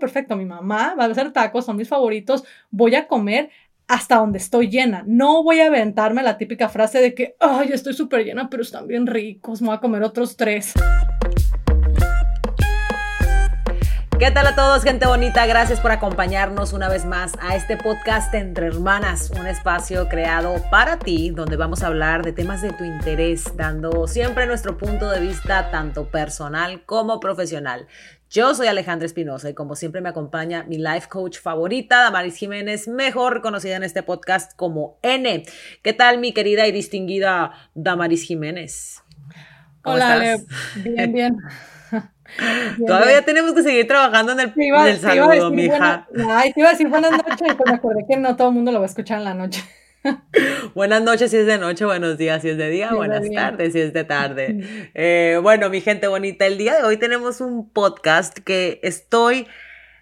perfecto, mi mamá va a hacer tacos, son mis favoritos, voy a comer hasta donde estoy llena. No voy a aventarme la típica frase de que, ay, estoy súper llena, pero están bien ricos, me voy a comer otros tres. ¿Qué tal a todos, gente bonita? Gracias por acompañarnos una vez más a este podcast Entre Hermanas, un espacio creado para ti, donde vamos a hablar de temas de tu interés, dando siempre nuestro punto de vista, tanto personal como profesional. Yo soy Alejandra Espinosa y como siempre me acompaña mi life coach favorita, Damaris Jiménez, mejor conocida en este podcast como N. ¿Qué tal, mi querida y distinguida Damaris Jiménez? Hola, bien, bien. Todavía tenemos que seguir trabajando en el, el saludo, mija. ay, te iba a decir buenas noches, pero me acordé que no todo el mundo lo va a escuchar en la noche. Buenas noches si es de noche, buenos días si es de día, buenas tardes si es de tarde. Eh, bueno, mi gente bonita, el día de hoy tenemos un podcast que estoy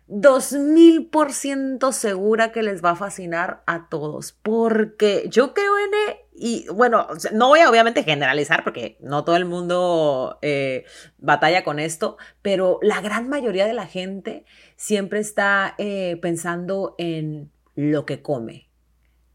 dos mil por ciento segura que les va a fascinar a todos, porque yo creo en y bueno, no voy a obviamente generalizar porque no todo el mundo eh, batalla con esto, pero la gran mayoría de la gente siempre está eh, pensando en lo que come,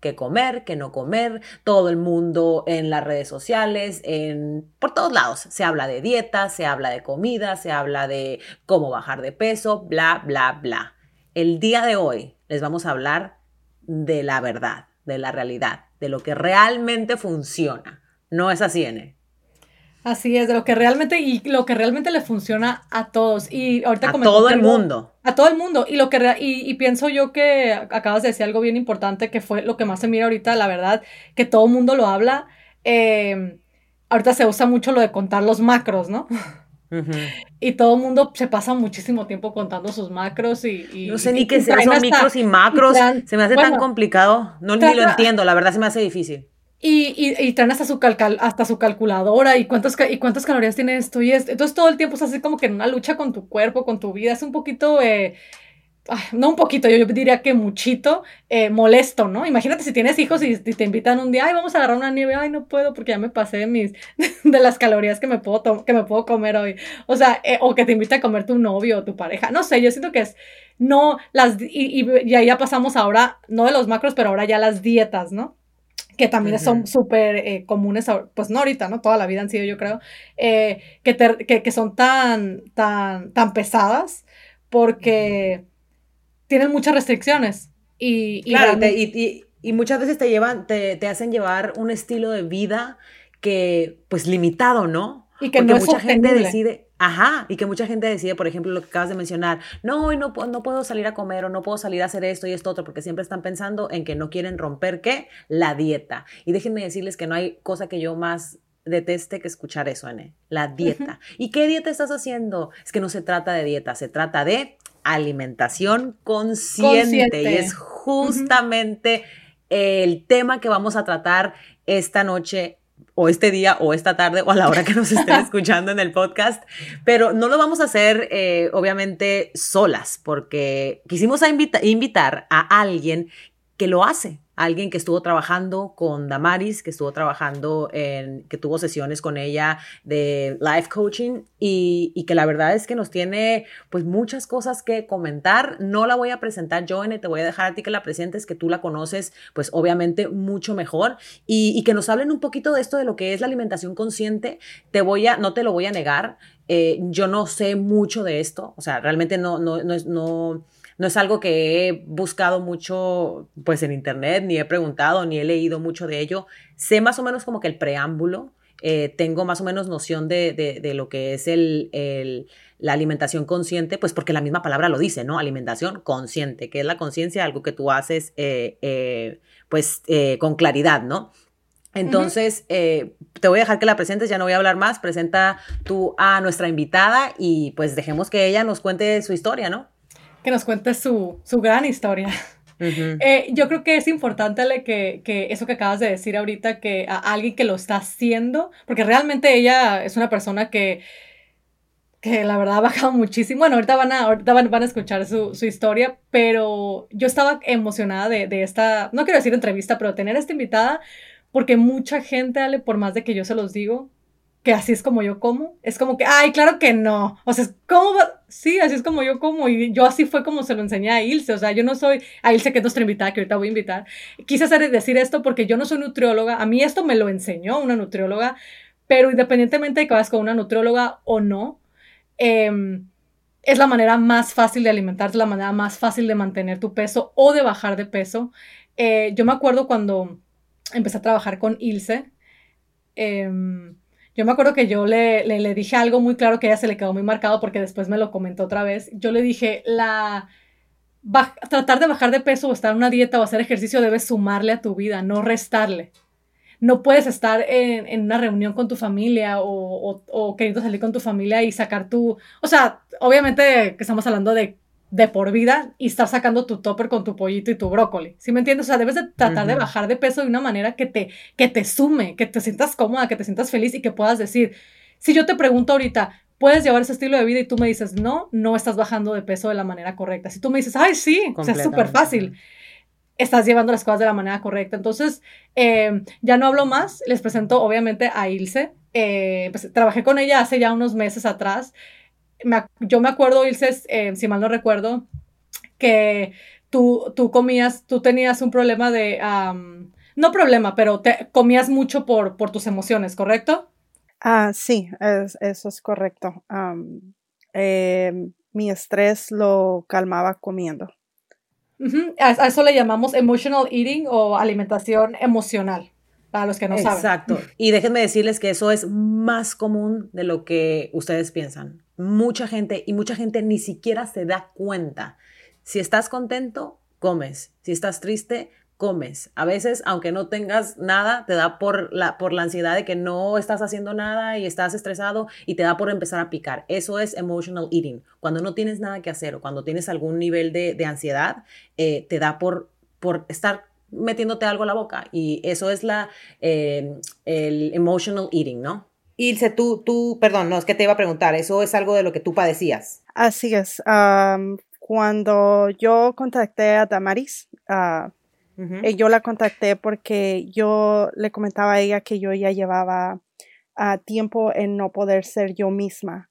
qué comer, qué no comer, todo el mundo en las redes sociales, en por todos lados. Se habla de dieta, se habla de comida, se habla de cómo bajar de peso, bla, bla, bla. El día de hoy les vamos a hablar de la verdad, de la realidad, de lo que realmente funciona. No es así, N. Así es, de lo que realmente y lo que realmente le funciona a todos. Y ahorita a todo el mundo. A todo el mundo. Y lo que y, pienso yo que acabas de decir algo bien importante que fue lo que más se mira ahorita, la verdad, que todo el mundo lo habla. Em, ahorita se usa mucho lo de contar los macros, ¿no? Y todo el mundo se pasa muchísimo tiempo contando sus macros y... no sé ni qué son micros y macros. se me hace tan complicado. No, ni lo entiendo, la verdad se me hace difícil. Y, y, y, traen hasta su, calculadora y, cuántos, y cuántas calorías tiene esto y esto. Entonces todo el tiempo es así como que en una lucha con tu cuerpo, con tu vida. Es un poquito, eh, no un poquito, yo, yo diría que muchito eh, molesto, ¿no? Imagínate si tienes hijos y, te invitan un día, ay, vamos a agarrar una nieve, ay, no puedo porque ya me pasé de, mis, de las calorías que me, puedo que me puedo comer hoy. O sea, eh, o que te invita a comer tu novio o tu pareja. No sé, yo siento que es, no, las, y, y, y ahí ya pasamos ahora, no de los macros, pero ahora ya las dietas, ¿no? Que también son súper eh, comunes, pues no ahorita, ¿no? Toda la vida han sido, yo creo, eh, que, que, son tan, tan, tan pesadas porque tienen muchas restricciones. Y, y claro, y, y, muchas veces te llevan, te, te, hacen llevar un estilo de vida que, pues, limitado, ¿no? Y que no mucha gente decide, Ajá, y que mucha gente decide, por ejemplo, lo que acabas de mencionar, no, hoy no, no puedo salir a comer o no puedo salir a hacer esto y esto otro, porque siempre están pensando en que no quieren romper, ¿qué? La dieta. Y déjenme decirles que no hay cosa que yo más deteste que escuchar eso, N, la dieta. ¿Y qué dieta estás haciendo? Es que no se trata de dieta, se trata de alimentación consciente, y es justamente el tema que vamos a tratar esta noche o este día o esta tarde o a la hora que nos estén escuchando en el podcast, pero no lo vamos a hacer eh, obviamente solas porque quisimos invitar a alguien que lo hace, alguien que estuvo trabajando con Damaris, que estuvo trabajando en, que tuvo sesiones con ella de life coaching y, que la verdad es que nos tiene pues muchas cosas que comentar. No la voy a presentar yo, te voy a dejar a ti que la presentes, que tú la conoces pues obviamente mucho mejor y, que nos hablen un poquito de esto de lo que es la alimentación consciente. Te voy a, no te lo voy a negar, eh, yo no sé mucho de esto, o sea, realmente no, no, no, no no es algo que he buscado mucho pues en internet, ni he preguntado, ni he leído mucho de ello. Sé más o menos como que el preámbulo, eh, tengo más o menos noción de, lo que es el, la alimentación consciente, pues porque la misma palabra lo dice, ¿no? Alimentación consciente, que es la conciencia, algo que tú haces eh, eh, pues con claridad, ¿no? Entonces, te voy a dejar que la presentes, ya no voy a hablar más, presenta tú a nuestra invitada y pues dejemos que ella nos cuente su historia, ¿no? Que nos cuente su, gran historia. Eh, yo creo que es importante que, que, eso que acabas de decir ahorita, que a alguien que lo está haciendo, porque realmente ella es una persona que, que la verdad ha bajado muchísimo. Bueno, ahorita van a, ahorita van, a escuchar su, historia, pero yo estaba emocionada de, de, esta, no quiero decir entrevista, pero tener esta invitada, porque mucha gente, Ale, por más de que yo se los digo, que así es como yo como. Es como que, ay, claro que no. O sea, ¿cómo va? Sí, así es como yo como. Y yo así fue como se lo enseñé a Ilse. O sea, yo no soy, a Ilse que es nuestra invitada, que ahorita voy a invitar. Quise decir esto porque yo no soy nutrióloga. A mí esto me lo enseñó una nutrióloga. Pero independientemente de que vayas con una nutrióloga o no, em, es la manera más fácil de alimentarte, la manera más fácil de mantener tu peso o de bajar de peso. Eh, yo me acuerdo cuando empecé a trabajar con Ilse. Eh, yo me acuerdo que yo le, le, dije algo muy claro que a ella se le quedó muy marcado porque después me lo comentó otra vez. Yo le dije, la tratar de bajar de peso o estar en una dieta o hacer ejercicio debe sumarle a tu vida, no restarle. No puedes estar en, en una reunión con tu familia o, o, o, queriendo salir con tu familia y sacar tu... O sea, obviamente que estamos hablando de de por vida y estar sacando tu topper con tu pollito y tu brócoli. ¿Sí me entiendes? O sea, debes de tratar de bajar de peso de una manera que te, que te sume, que te sientas cómoda, que te sientas feliz y que puedas decir, si yo te pregunto ahorita, ¿puedes llevar ese estilo de vida? Y tú me dices, no, no estás bajando de peso de la manera correcta. Si tú me dices, ay, sí, o sea, es súper fácil. Estás llevando las cosas de la manera correcta. Entonces, eh, ya no hablo más. Les presento, obviamente, a Ilse. Eh, pues, trabajé con ella hace ya unos meses atrás yo me acuerdo, Ilse, eh, si mal no recuerdo, que tú, tú comías, tú tenías un problema de, no problema, pero te comías mucho por, por tus emociones, ¿correcto? Ah, sí, eso es correcto. Em, mi estrés lo calmaba comiendo. a, eso le llamamos emotional eating o alimentación emocional para los que no saben. Exacto. Y déjenme decirles que eso es más común de lo que ustedes piensan. Mucha gente, y mucha gente ni siquiera se da cuenta. Si estás contento, comes. Si estás triste, comes. A veces, aunque no tengas nada, te da por la, por la ansiedad de que no estás haciendo nada y estás estresado y te da por empezar a picar. Eso es emotional eating. Cuando no tienes nada que hacer o cuando tienes algún nivel de, ansiedad, eh, te da por, por estar metiéndote algo a la boca. Y eso es la, eh, el emotional eating, ¿no? Ilse, tú, tú, perdón, no, es que te iba a preguntar, ¿eso es algo de lo que tú padecías? Así es. cuando yo contacté a Damaris, uh, yo la contacté porque yo le comentaba a ella que yo ya llevaba uh, tiempo en no poder ser yo misma.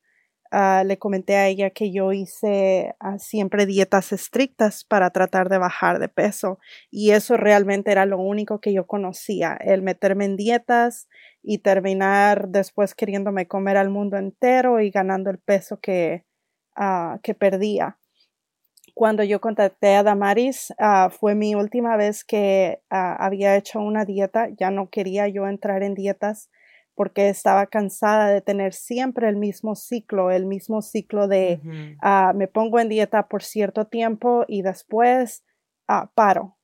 Ah, le comenté a ella que yo hice ah, siempre dietas estrictas para tratar de bajar de peso y eso realmente era lo único que yo conocía, el meterme en dietas y terminar después queriéndome comer al mundo entero y ganando el peso que, uh, que perdía. Cuando yo contacté a Damaris, fue mi última vez que había hecho una dieta, ya no quería yo entrar en dietas porque estaba cansada de tener siempre el mismo ciclo, el mismo ciclo de ah, me pongo en dieta por cierto tiempo y después ah, paro.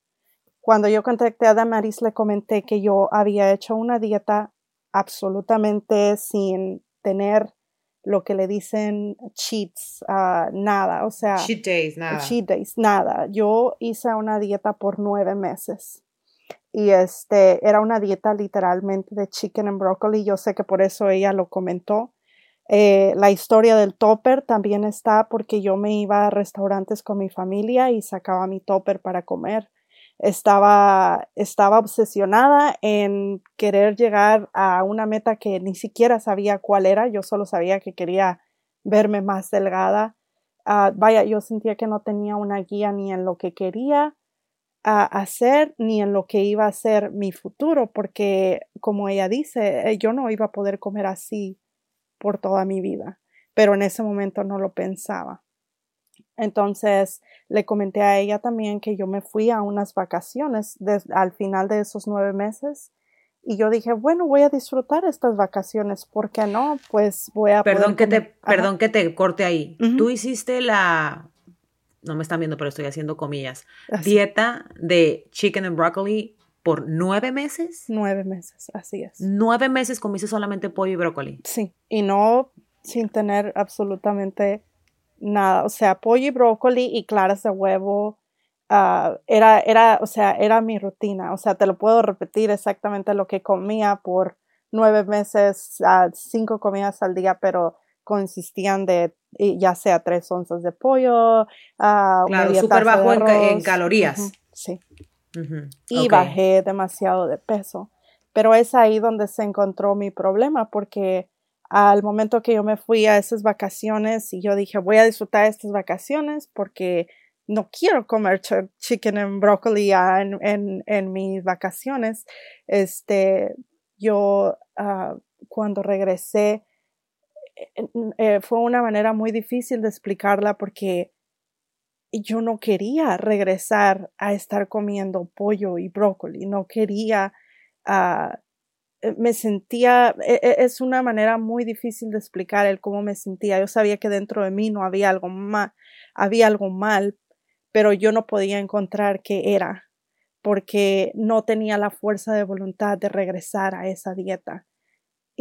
Cuando yo contacté a Damaris le comenté que yo había hecho una dieta absolutamente sin tener lo que le dicen cheats, uh, nada, o sea, cheat days, nada. Cheat days, nada. Yo hice una dieta por nueve meses y este era una dieta literalmente de chicken and broccoli. Yo sé que por eso ella lo comentó. Eh, la historia del topper también está porque yo me iba a restaurantes con mi familia y sacaba mi topper para comer. Estaba, estaba obsesionada en querer llegar a una meta que ni siquiera sabía cuál era. Yo solo sabía que quería verme más delgada. Ah, vaya, yo sentía que no tenía una guía ni en lo que quería a hacer ni en lo que iba a ser mi futuro, porque como ella dice, eh, yo no iba a poder comer así por toda mi vida, pero en ese momento no lo pensaba. Entonces le comenté a ella también que yo me fui a unas vacaciones al final de esos nueve meses y yo dije, bueno, voy a disfrutar estas vacaciones, ¿por qué no? Pues voy a... Perdón, que te, perdón que te corte ahí. Tú hiciste la, no me están viendo, pero estoy haciendo comillas, dieta de chicken and broccoli por nueve meses. Nueve meses, así es. Nueve meses comiste solamente pollo y brócoli. Sí, y no sin tener absolutamente nada, o sea, pollo y brócoli y claras de huevo. Ah, era, era, o sea, era mi rutina, o sea, te lo puedo repetir exactamente lo que comía por nueve meses, uh, cinco comidas al día, pero consistían de ya sea tres onzas de pollo. Uh, claro, súper bajo en, calorías. sí. Y bajé demasiado de peso. Pero es ahí donde se encontró mi problema porque al momento que yo me fui a esas vacaciones y yo dije, voy a disfrutar estas vacaciones porque no quiero comer chicken and broccoli en, en, en mis vacaciones. Este, yo ah, cuando regresé, eh, fue una manera muy difícil de explicarla porque yo no quería regresar a estar comiendo pollo y brócoli, no quería, ah, eh, me sentía, e, e, es una manera muy difícil de explicar el cómo me sentía. Yo sabía que dentro de mí no había algo mal, había algo mal, pero yo no podía encontrar qué era, porque no tenía la fuerza de voluntad de regresar a esa dieta.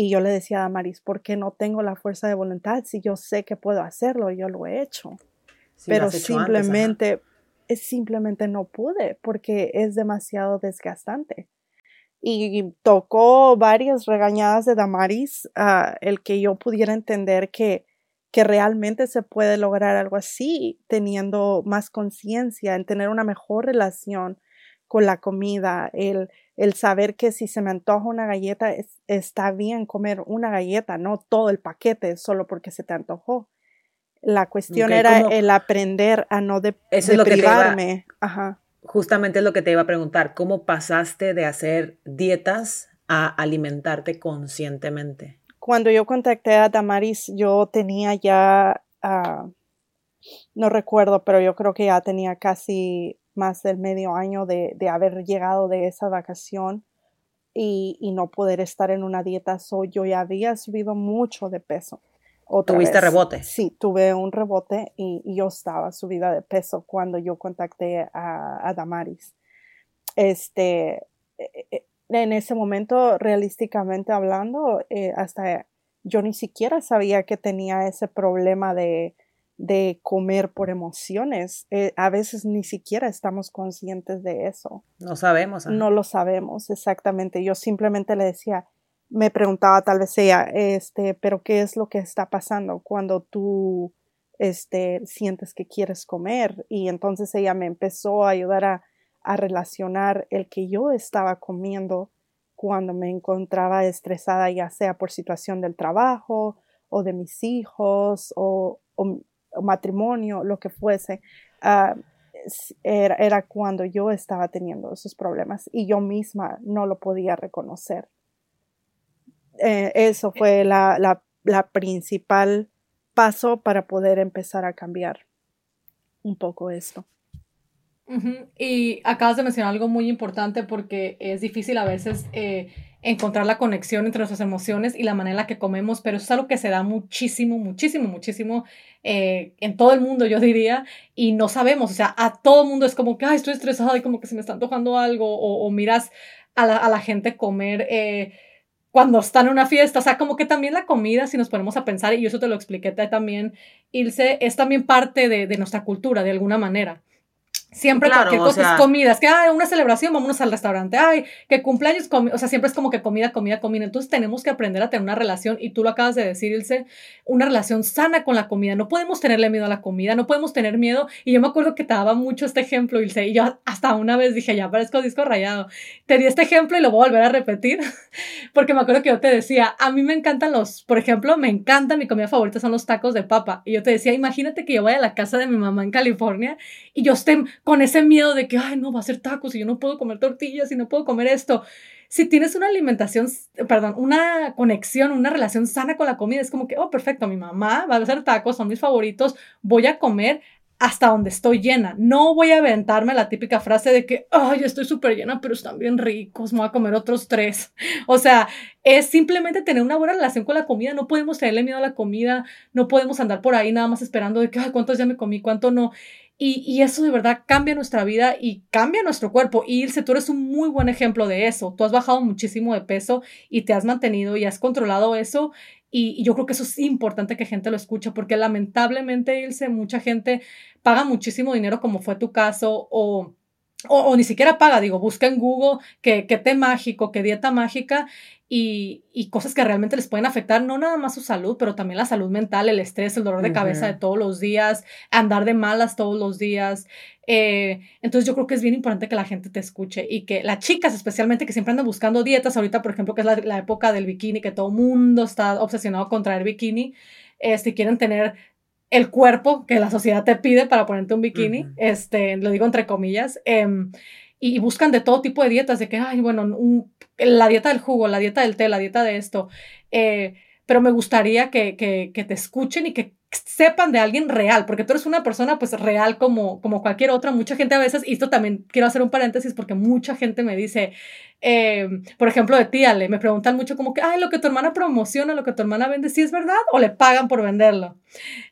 Y yo le decía a Damaris, ¿por qué no tengo la fuerza de voluntad si yo sé que puedo hacerlo? Yo lo he hecho. pero simplemente, simplemente no pude porque es demasiado desgastante. Y tocó varias regañadas de Damaris uh, el que yo pudiera entender que, que realmente se puede lograr algo así teniendo más conciencia, en tener una mejor relación con la comida, el el saber que si se me antoja una galleta, está bien comer una galleta, no todo el paquete solo porque se te antojó. La cuestión era el aprender a no de, Eso deprivarme. Ajá. Justamente es lo que te iba a preguntar, ¿cómo pasaste de hacer dietas a alimentarte conscientemente? Cuando yo contacté a Damaris, yo tenía ya, ah, no recuerdo, pero yo creo que ya tenía casi más del medio año de, haber llegado de esa vacación y, no poder estar en una dieta. So, yo ya había subido mucho de peso. ¿Tuviste rebote? Sí, tuve un rebote y, yo estaba subida de peso cuando yo contacté a, Damaris. Este, e, e, en ese momento, realísticamente hablando, eh, hasta yo ni siquiera sabía que tenía ese problema de, de comer por emociones. Eh, a veces ni siquiera estamos conscientes de eso. No sabemos. No lo sabemos, exactamente. Yo simplemente le decía, me preguntaba tal vez ella, este, pero ¿qué es lo que está pasando cuando tú este, sientes que quieres comer? Y entonces ella me empezó a ayudar a, a relacionar el que yo estaba comiendo cuando me encontraba estresada, ya sea por situación del trabajo o de mis hijos o, o, matrimonio, lo que fuese, ah, era, era, cuando yo estaba teniendo esos problemas y yo misma no lo podía reconocer. Eh, eso fue la, la, la principal paso para poder empezar a cambiar un poco esto. Y acabas de mencionar algo muy importante porque es difícil a veces eh, encontrar la conexión entre nuestras emociones y la manera en la que comemos, pero eso es algo que se da muchísimo, muchísimo, muchísimo eh, en todo el mundo, yo diría, y no sabemos, o sea, a todo el mundo es como que, estoy estresada y como que se me está antojando algo, o, miras a la, a la, gente comer. Eh, cuando están en una fiesta, o sea, como que también la comida, si nos ponemos a pensar, y eso te lo expliqué también, Ilse, es también parte de, de nuestra cultura, de alguna manera. Siempre cualquier cosa es comida. Es que, hay una celebración, vámonos al restaurante. Ay, que cumpleaños, o sea, siempre es como que comida, comida, comida. Entonces tenemos que aprender a tener una relación, y tú lo acabas de decir, Ilse, una relación sana con la comida. No podemos tenerle miedo a la comida, no podemos tener miedo. Y yo me acuerdo que te daba mucho este ejemplo, Ilse, y yo hasta una vez dije, ya parezco disco rayado. Te di este ejemplo y lo voy a volver a repetir, porque me acuerdo que yo te decía, a mí me encantan los, por ejemplo, me encanta, mi comida favorita son los tacos de papa. Y yo te decía, imagínate que yo vaya a la casa de mi mamá en California y yo esté con ese miedo de que, ay, no, va a ser tacos y yo no puedo comer tortillas y no puedo comer esto. Si tienes una alimentación, perdón, una conexión, una relación sana con la comida, es como que, oh, perfecto, mi mamá va a hacer tacos, son mis favoritos, voy a comer hasta donde estoy llena. No voy a aventarme la típica frase de que, ay, estoy súper llena, pero están bien ricos, me voy a comer otros tres. O sea, es simplemente tener una buena relación con la comida. No podemos tenerle miedo a la comida, no podemos andar por ahí nada más esperando de que, ay, cuántos ya me comí, cuánto no. Y, eso de verdad cambia nuestra vida y cambia nuestro cuerpo. Y Ilse, tú eres un muy buen ejemplo de eso. Tú has bajado muchísimo de peso y te has mantenido y has controlado eso. Y, yo creo que eso es importante que gente lo escuche porque lamentablemente, Ilse, mucha gente paga muchísimo dinero como fue tu caso o o, ni siquiera paga, digo, busca en Google qué, qué té mágico, qué dieta mágica y, y, cosas que realmente les pueden afectar, no nada más su salud, pero también la salud mental, el estrés, el dolor de cabeza de todos los días, andar de malas todos los días. Eh, entonces yo creo que es bien importante que la gente te escuche y que las chicas especialmente que siempre andan buscando dietas, ahorita por ejemplo que es la, la época del bikini, que todo mundo está obsesionado con traer bikini, si quieren tener el cuerpo que la sociedad te pide para ponerte un bikini, este, lo digo entre comillas, em, y, buscan de todo tipo de dietas, de que, ay, bueno, la dieta del jugo, la dieta del té, la dieta de esto, eh, pero me gustaría que, que, que, te escuchen y que sepan de alguien real, porque tú eres una persona pues real como, como cualquier otra. Mucha gente a veces, y esto también quiero hacer un paréntesis porque mucha gente me dice, eh, por ejemplo, de ti, Ale, me preguntan mucho como que, ay, lo que tu hermana promociona, lo que tu hermana vende, ¿sí es verdad o le pagan por venderlo?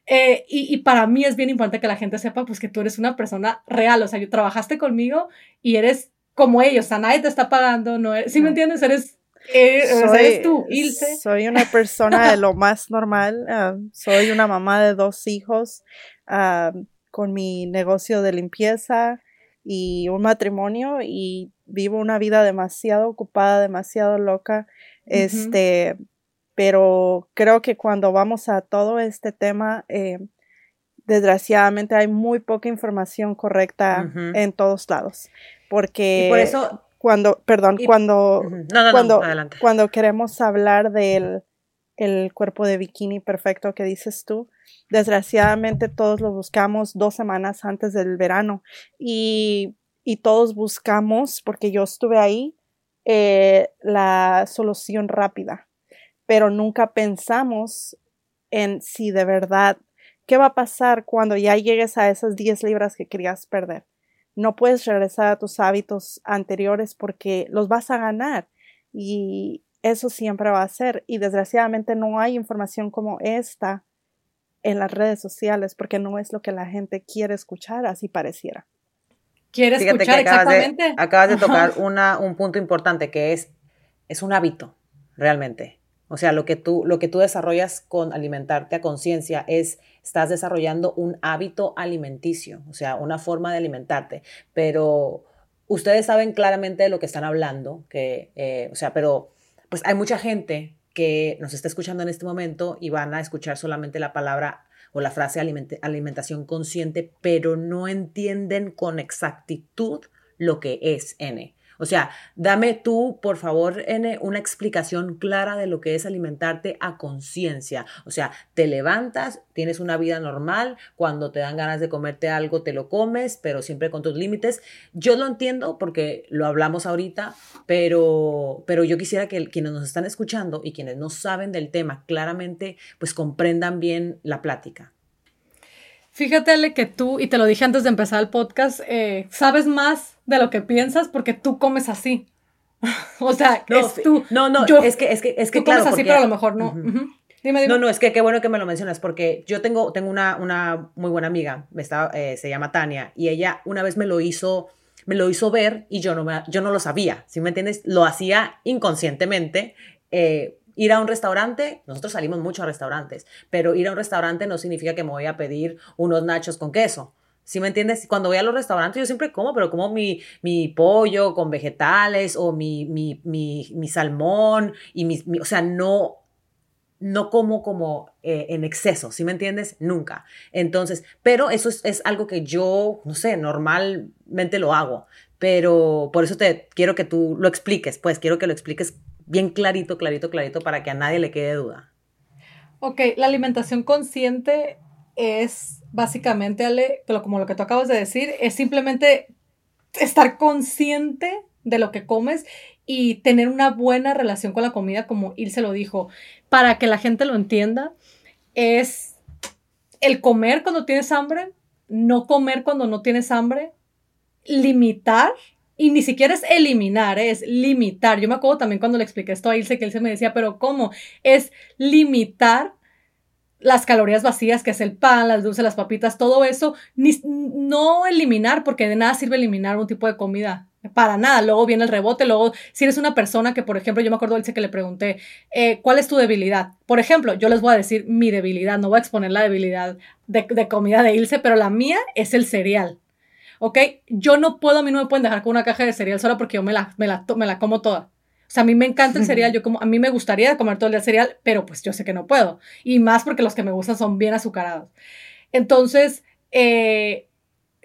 Eh, y, y, para mí es bien importante que la gente sepa pues que tú eres una persona real, o sea, yo trabajaste conmigo y eres como ellos, o sea, nadie te está pagando, no ¿sí me entiendes? Eres eh, soy, tú, Ilse. Soy una persona de lo más normal. Ah, soy una mamá de dos hijos ah, con mi negocio de limpieza y un matrimonio y vivo una vida demasiado ocupada, demasiado loca. Este, pero creo que cuando vamos a todo este tema, eh, desgraciadamente hay muy poca información correcta en todos lados. Porque. por eso cuando, perdón, cuando, cuando, cuando queremos hablar del el cuerpo de bikini perfecto que dices tú, desgraciadamente todos lo buscamos dos semanas antes del verano y, y todos buscamos, porque yo estuve ahí, eh, la solución rápida, pero nunca pensamos en si de verdad, ¿qué va a pasar cuando ya llegues a esas 10 libras que querías perder? No puedes regresar a tus hábitos anteriores porque los vas a ganar y eso siempre va a ser y desgraciadamente no hay información como esta en las redes sociales porque no es lo que la gente quiere escuchar, así pareciera. Quiere escuchar exactamente. acabas de tocar una, un punto importante que es, es un hábito, realmente. O sea, lo que tú, lo que tú desarrollas con alimentarte a conciencia es, estás desarrollando un hábito alimenticio, o sea, una forma de alimentarte. Pero ustedes saben claramente de lo que están hablando, que, eh, o sea, pero pues hay mucha gente que nos está escuchando en este momento y van a escuchar solamente la palabra o la frase alimentación consciente, pero no entienden con exactitud lo que es N. O sea, dame tú, por favor, N, una explicación clara de lo que es alimentarte a conciencia. O sea, te levantas, tienes una vida normal, cuando te dan ganas de comerte algo, te lo comes, pero siempre con tus límites. Yo lo entiendo porque lo hablamos ahorita, pero, pero yo quisiera que quienes nos están escuchando y quienes no saben del tema claramente, pues comprendan bien la plática. Fíjate, Ale, que tú, y te lo dije antes de empezar el podcast, eh, sabes más de lo que piensas porque tú comes así. o sea, no, es tú. No, no, es que, es que, es que, tú comes así, pero a lo mejor no. dime, dime. No, no, es que qué bueno que me lo mencionas porque yo tengo, tengo una, una muy buena amiga, está, eh, se llama Tania, y ella una vez me lo hizo, me lo hizo ver y yo no, me, yo no lo sabía, ¿sí me entiendes? Lo hacía inconscientemente. Eh, Ir a un restaurante, nosotros salimos mucho a restaurantes, pero ir a un restaurante no significa que me voy a pedir unos nachos con queso. ¿Sí me entiendes? Cuando voy a los restaurantes yo siempre como, pero como mi, mi pollo con vegetales o mi, mi, mi, salmón y mi, o sea, no, no como como eh, en exceso, ¿sí me entiendes? Nunca. Entonces, pero eso es, es, algo que yo, no sé, normalmente lo hago, pero por eso te quiero que tú lo expliques, pues quiero que lo expliques bien clarito, clarito, clarito para que a nadie le quede duda. Ok, la alimentación consciente es básicamente, Ale, como lo que tú acabas de decir, es simplemente estar consciente de lo que comes y tener una buena relación con la comida, como se lo dijo, para que la gente lo entienda, es el comer cuando tienes hambre, no comer cuando no tienes hambre, limitar y ni siquiera es eliminar, es limitar. Yo me acuerdo también cuando le expliqué esto a Ilse, que él se me decía, pero ¿cómo? Es limitar las calorías vacías, que es el pan, las dulces, las papitas, todo eso, ni, no eliminar, porque de nada sirve eliminar un tipo de comida. Para nada, luego viene el rebote, luego si eres una persona que, por ejemplo, yo me acuerdo, Ilse, que le pregunté, eh, ¿cuál es tu debilidad? Por ejemplo, yo les voy a decir mi debilidad, no voy a exponer la debilidad de, de comida de Ilse, pero la mía es el cereal. ¿Ok? Yo no puedo, a mí no me pueden dejar con una caja de cereal sola porque yo me la, me la, me la como toda. O sea, a mí me encanta el cereal, yo como, a mí me gustaría comer todo el día cereal, pero pues yo sé que no puedo. Y más porque los que me gustan son bien azucarados. Entonces, eh,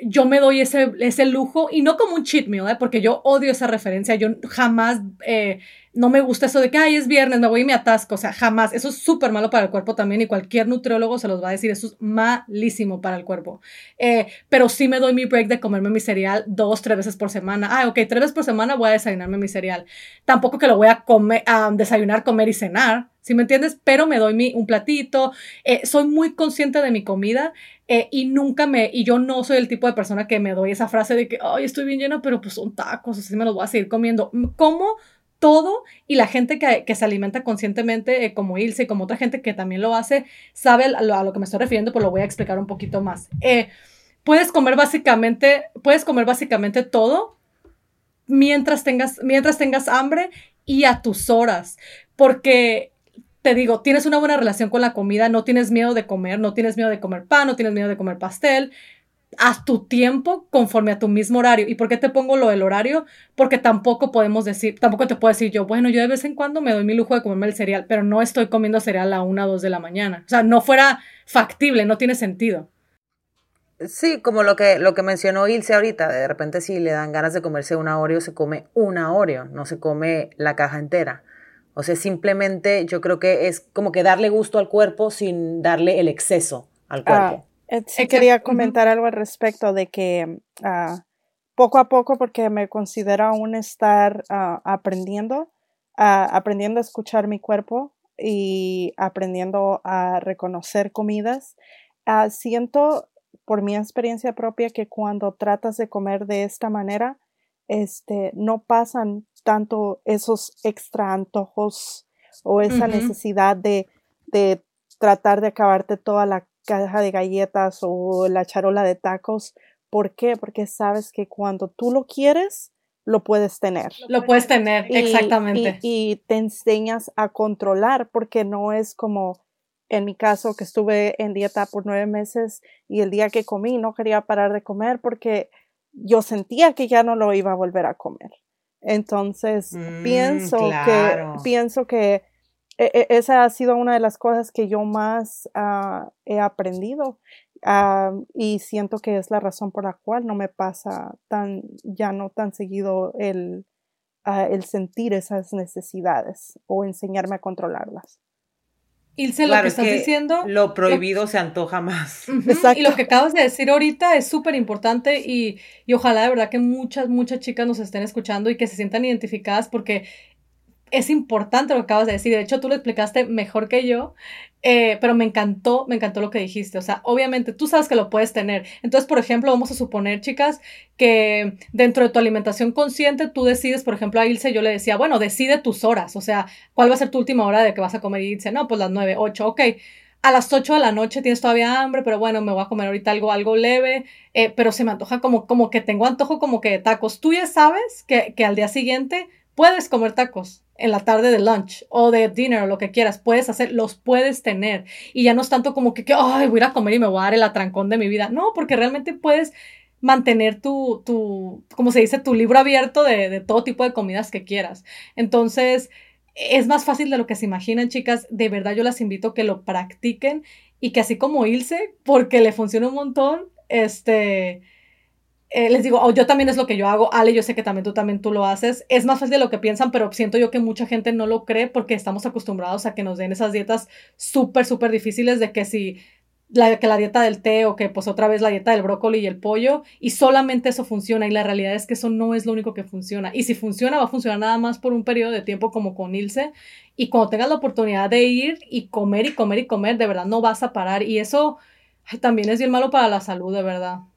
yo me doy ese, ese lujo y no como un cheat meal, ¿eh? porque yo odio esa referencia. Yo jamás, eh, no me gusta eso de que, ay, es viernes, me voy y me atasco. O sea, jamás. Eso es súper malo para el cuerpo también y cualquier nutriólogo se los va a decir. Eso es malísimo para el cuerpo. Eh, pero sí me doy mi break de comerme mi cereal dos, tres veces por semana. Ah, ok, tres veces por semana voy a desayunarme mi cereal. Tampoco que lo voy a comer, desayunar, comer y cenar. ¿Sí me entiendes? Pero me doy mi, un platito. soy muy consciente de mi comida eh, y nunca me, y yo no soy el tipo de persona que me doy esa frase de que, ay, estoy bien llena, pero pues son tacos, así me los voy a seguir comiendo. Como todo y la gente que, que se alimenta conscientemente, eh, como Ilse y como otra gente que también lo hace, sabe a lo, a lo, que me estoy refiriendo, pues lo voy a explicar un poquito más. Eh, puedes comer básicamente, puedes comer básicamente todo mientras tengas, mientras tengas hambre y a tus horas, porque te digo, tienes una buena relación con la comida, no tienes miedo de comer, no tienes miedo de comer pan, no tienes miedo de comer pastel, haz tu tiempo conforme a tu mismo horario. ¿Y por qué te pongo lo del horario? Porque tampoco podemos decir, tampoco te puedo decir yo, bueno, yo de vez en cuando me doy mi lujo de comerme el cereal, pero no estoy comiendo cereal a una o dos de la mañana. O sea, no fuera factible, no tiene sentido. Sí, como lo que, lo que mencionó Ilse ahorita, de repente si le dan ganas de comerse una Oreo, se come una Oreo, no se come la caja entera. O sea, simplemente yo creo que es como que darle gusto al cuerpo sin darle el exceso al cuerpo. Ah, eh, sí quería comentar algo al respecto de que ah, poco a poco, porque me considero aún estar ah, aprendiendo, aprendiendo a escuchar mi cuerpo y aprendiendo a reconocer comidas, siento por mi experiencia propia que cuando tratas de comer de esta manera, este, no pasan tanto esos extra antojos o esa necesidad de, de, tratar de acabarte toda la caja de galletas o la charola de tacos. ¿Por qué? Porque sabes que cuando tú lo quieres, lo puedes tener. Lo puedes tener, exactamente. Y, y, te enseñas a controlar porque no es como en mi caso que estuve en dieta por nueve meses y el día que comí no quería parar de comer porque yo sentía que ya no lo iba a volver a comer. Entonces, mm, pienso que pienso que e, e, esa ha sido una de las cosas que yo más ah, he aprendido ah, y siento que es la razón por la cual no me pasa tan ya no tan seguido el, ah, el sentir esas necesidades o enseñarme a controlarlas. Ilse, lo que estás diciendo. Lo prohibido se antoja más. Y lo que acabas de decir ahorita es súper importante y, y, ojalá de verdad que muchas, muchas chicas nos estén escuchando y que se sientan identificadas porque es importante lo que acabas de decir. De hecho, tú lo explicaste mejor que yo, eh, pero me encantó, me encantó lo que dijiste. O sea, obviamente tú sabes que lo puedes tener. Entonces, por ejemplo, vamos a suponer, chicas, que dentro de tu alimentación consciente tú decides, por ejemplo, a Ilse yo le decía, bueno, decide tus horas. O sea, ¿cuál va a ser tu última hora de que vas a comer? Y dice, no, pues las nueve, ocho, ok a las 8 de la noche tienes todavía hambre, pero bueno, me voy a comer ahorita algo, algo leve, eh, pero se me antoja como, como que tengo antojo como que de tacos. Tú ya sabes que, que al día siguiente puedes comer tacos en la tarde de lunch o de dinner o lo que quieras, puedes hacer, los puedes tener. Y ya no es tanto como que, que ay, voy a ir a comer y me voy a dar el atrancón de mi vida. No, porque realmente puedes mantener tu, tu como se dice, tu libro abierto de, de todo tipo de comidas que quieras. Entonces, es más fácil de lo que se imaginan, chicas. De verdad, yo las invito a que lo practiquen y que así como Ilse, porque le funciona un montón, este, eh, les digo, oh, yo también es lo que yo hago, Ale, yo sé que también tú también tú lo haces. Es más fácil de lo que piensan, pero siento yo que mucha gente no lo cree porque estamos acostumbrados a que nos den esas dietas súper, súper difíciles de que si la, que la dieta del té o que pues otra vez la dieta del brócoli y el pollo y solamente eso funciona y la realidad es que eso no es lo único que funciona y si funciona va a funcionar nada más por un periodo de tiempo como con Ilse y cuando tengas la oportunidad de ir y comer y comer y comer de verdad no vas a parar y eso también es bien malo para la salud de verdad.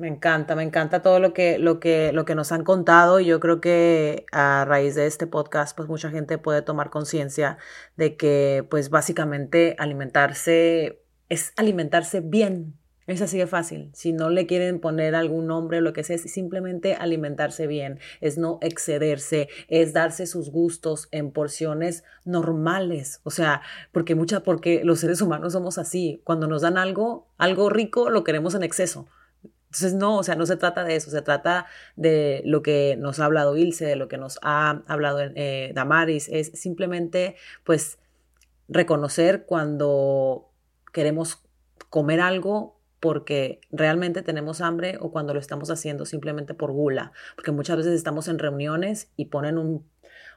Me encanta, me encanta todo lo que, lo que, lo que nos han contado y yo creo que a raíz de este podcast pues mucha gente puede tomar conciencia de que pues básicamente alimentarse es alimentarse bien. Es así de fácil. Si no le quieren poner algún nombre o lo que sea, es simplemente alimentarse bien, es no excederse, es darse sus gustos en porciones normales. O sea, porque mucha, porque los seres humanos somos así. Cuando nos dan algo, algo rico, lo queremos en exceso Entonces, no, o sea, no se trata de eso, se trata de lo que nos ha hablado Ilse, de lo que nos ha hablado eh, Damaris, es simplemente, pues, reconocer cuando queremos comer algo porque realmente tenemos hambre o cuando lo estamos haciendo simplemente por gula, porque muchas veces estamos en reuniones y ponen un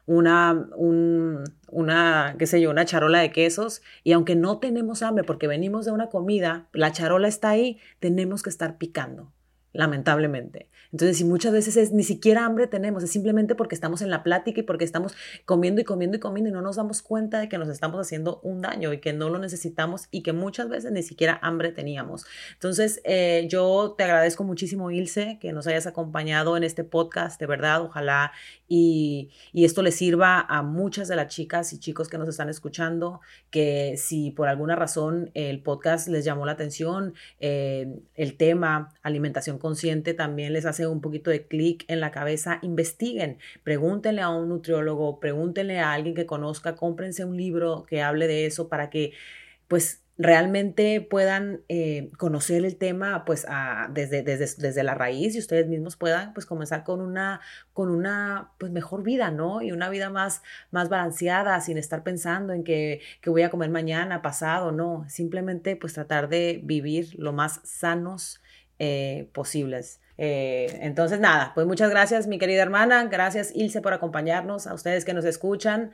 una, una, qué sé yo, una charola de quesos y aunque no tenemos hambre porque venimos de una comida, la charola está ahí, tenemos que estar picando lamentablemente. Entonces, si muchas veces es ni siquiera hambre tenemos, es simplemente porque estamos en la plática y porque estamos comiendo y comiendo y comiendo y no nos damos cuenta de que nos estamos haciendo un daño y que no lo necesitamos y que muchas veces ni siquiera hambre teníamos. Entonces, eh, yo te agradezco muchísimo, Ilse, que nos hayas acompañado en este podcast, de verdad, ojalá y, y esto le sirva a muchas de las chicas y chicos que nos están escuchando, que si por alguna razón el podcast les llamó la atención, eh, el tema alimentación consciente también les hace un poquito de clic en la cabeza, investiguen, pregúntenle a un nutriólogo, pregúntenle a alguien que conozca, cómprense un libro que hable de eso para que pues realmente puedan eh, conocer el tema pues desde, desde, desde, la raíz y ustedes mismos puedan pues comenzar con una, con una pues mejor vida, ¿no? Y una vida más, más balanceada sin estar pensando en que, que voy a comer mañana, pasado, no, simplemente pues tratar de vivir lo más sanos eh, posibles. Eh, entonces, nada, pues muchas gracias, mi querida hermana. Gracias, Ilse, por acompañarnos. A ustedes que nos escuchan.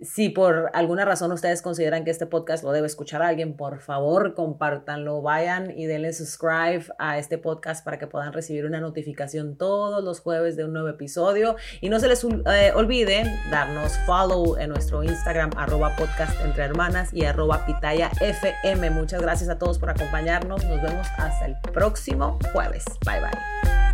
Si por alguna razón ustedes consideran que este podcast lo debe escuchar alguien, por favor compártanlo, vayan y denle subscribe a este podcast para que puedan recibir una notificación todos los jueves de un nuevo episodio. Y no se les eh, olvide darnos follow en nuestro Instagram, arroba podcast entre hermanas y arroba pitaya fm. Muchas gracias a todos por acompañarnos. Nos vemos hasta el próximo jueves. Bye bye.